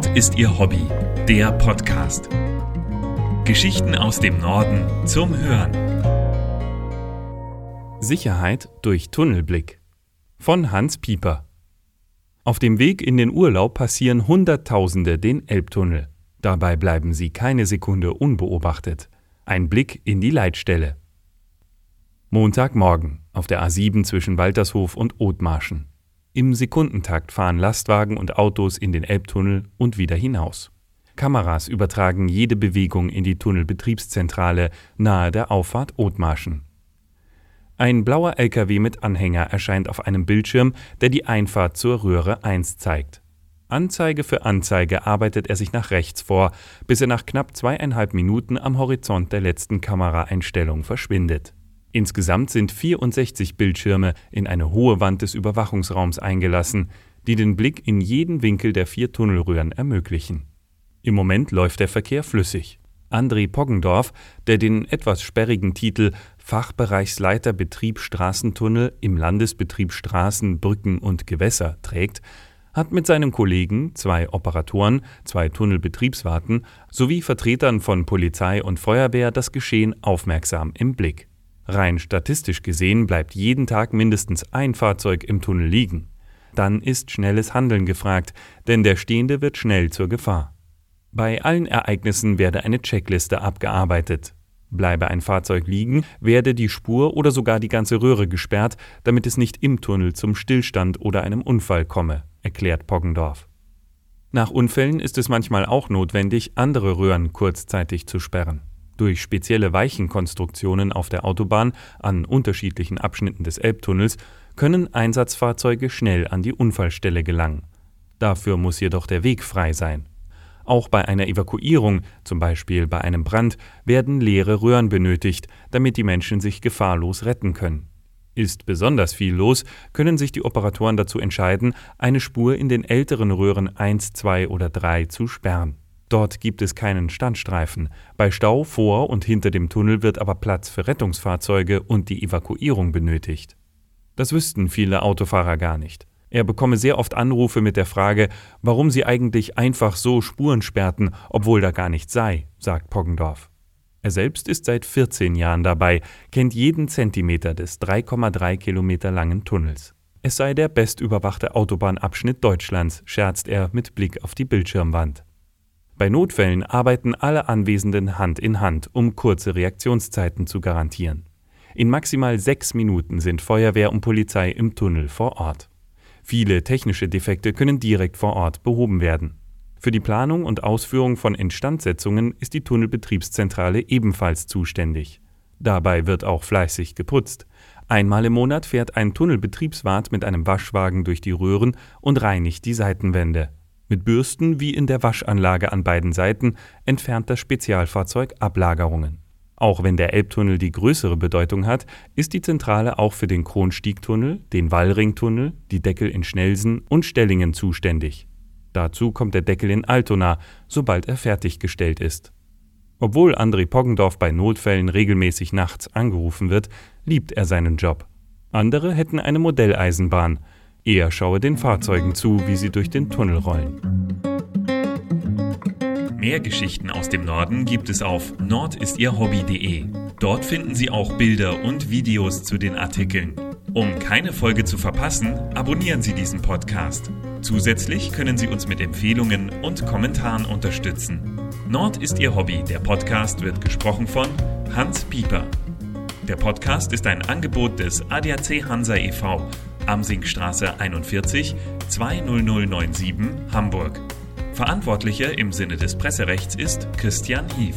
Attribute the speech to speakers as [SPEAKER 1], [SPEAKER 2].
[SPEAKER 1] Nord ist ihr Hobby, der Podcast. Geschichten aus dem Norden zum Hören.
[SPEAKER 2] Sicherheit durch Tunnelblick von Hans Pieper. Auf dem Weg in den Urlaub passieren Hunderttausende den Elbtunnel. Dabei bleiben sie keine Sekunde unbeobachtet. Ein Blick in die Leitstelle. Montagmorgen auf der A7 zwischen Waltershof und Othmarschen. Im Sekundentakt fahren Lastwagen und Autos in den Elbtunnel und wieder hinaus. Kameras übertragen jede Bewegung in die Tunnelbetriebszentrale nahe der Auffahrt Othmarschen. Ein blauer LKW mit Anhänger erscheint auf einem Bildschirm, der die Einfahrt zur Röhre 1 zeigt. Anzeige für Anzeige arbeitet er sich nach rechts vor, bis er nach knapp zweieinhalb Minuten am Horizont der letzten Kameraeinstellung verschwindet. Insgesamt sind 64 Bildschirme in eine hohe Wand des Überwachungsraums eingelassen, die den Blick in jeden Winkel der vier Tunnelröhren ermöglichen. Im Moment läuft der Verkehr flüssig. André Poggendorf, der den etwas sperrigen Titel Fachbereichsleiter Betrieb Straßentunnel im Landesbetrieb Straßen, Brücken und Gewässer trägt, hat mit seinen Kollegen, zwei Operatoren, zwei Tunnelbetriebswarten sowie Vertretern von Polizei und Feuerwehr das Geschehen aufmerksam im Blick. Rein statistisch gesehen bleibt jeden Tag mindestens ein Fahrzeug im Tunnel liegen. Dann ist schnelles Handeln gefragt, denn der Stehende wird schnell zur Gefahr. Bei allen Ereignissen werde eine Checkliste abgearbeitet. Bleibe ein Fahrzeug liegen, werde die Spur oder sogar die ganze Röhre gesperrt, damit es nicht im Tunnel zum Stillstand oder einem Unfall komme, erklärt Poggendorf. Nach Unfällen ist es manchmal auch notwendig, andere Röhren kurzzeitig zu sperren. Durch spezielle Weichenkonstruktionen auf der Autobahn an unterschiedlichen Abschnitten des Elbtunnels können Einsatzfahrzeuge schnell an die Unfallstelle gelangen. Dafür muss jedoch der Weg frei sein. Auch bei einer Evakuierung, zum Beispiel bei einem Brand, werden leere Röhren benötigt, damit die Menschen sich gefahrlos retten können. Ist besonders viel los, können sich die Operatoren dazu entscheiden, eine Spur in den älteren Röhren 1, 2 oder 3 zu sperren. Dort gibt es keinen Standstreifen. Bei Stau vor und hinter dem Tunnel wird aber Platz für Rettungsfahrzeuge und die Evakuierung benötigt. Das wüssten viele Autofahrer gar nicht. Er bekomme sehr oft Anrufe mit der Frage, warum sie eigentlich einfach so Spuren sperrten, obwohl da gar nichts sei, sagt Poggendorf. Er selbst ist seit 14 Jahren dabei, kennt jeden Zentimeter des 3,3 Kilometer langen Tunnels. Es sei der bestüberwachte Autobahnabschnitt Deutschlands, scherzt er mit Blick auf die Bildschirmwand. Bei Notfällen arbeiten alle Anwesenden Hand in Hand, um kurze Reaktionszeiten zu garantieren. In maximal sechs Minuten sind Feuerwehr und Polizei im Tunnel vor Ort. Viele technische Defekte können direkt vor Ort behoben werden. Für die Planung und Ausführung von Instandsetzungen ist die Tunnelbetriebszentrale ebenfalls zuständig. Dabei wird auch fleißig geputzt. Einmal im Monat fährt ein Tunnelbetriebswart mit einem Waschwagen durch die Röhren und reinigt die Seitenwände. Mit Bürsten wie in der Waschanlage an beiden Seiten entfernt das Spezialfahrzeug Ablagerungen. Auch wenn der Elbtunnel die größere Bedeutung hat, ist die Zentrale auch für den Kronstiegtunnel, den Wallringtunnel, die Deckel in Schnelsen und Stellingen zuständig. Dazu kommt der Deckel in Altona, sobald er fertiggestellt ist. Obwohl André Poggendorf bei Notfällen regelmäßig nachts angerufen wird, liebt er seinen Job. Andere hätten eine Modelleisenbahn, er schaue den Fahrzeugen zu, wie sie durch den Tunnel rollen.
[SPEAKER 1] Mehr Geschichten aus dem Norden gibt es auf nordistierhobby.de. Dort finden Sie auch Bilder und Videos zu den Artikeln. Um keine Folge zu verpassen, abonnieren Sie diesen Podcast. Zusätzlich können Sie uns mit Empfehlungen und Kommentaren unterstützen. Nord ist Ihr Hobby. Der Podcast wird gesprochen von Hans Pieper. Der Podcast ist ein Angebot des ADAC Hansa e.V Amsingstraße 41 20097 Hamburg. Verantwortlicher im Sinne des Presserechts ist Christian Hief.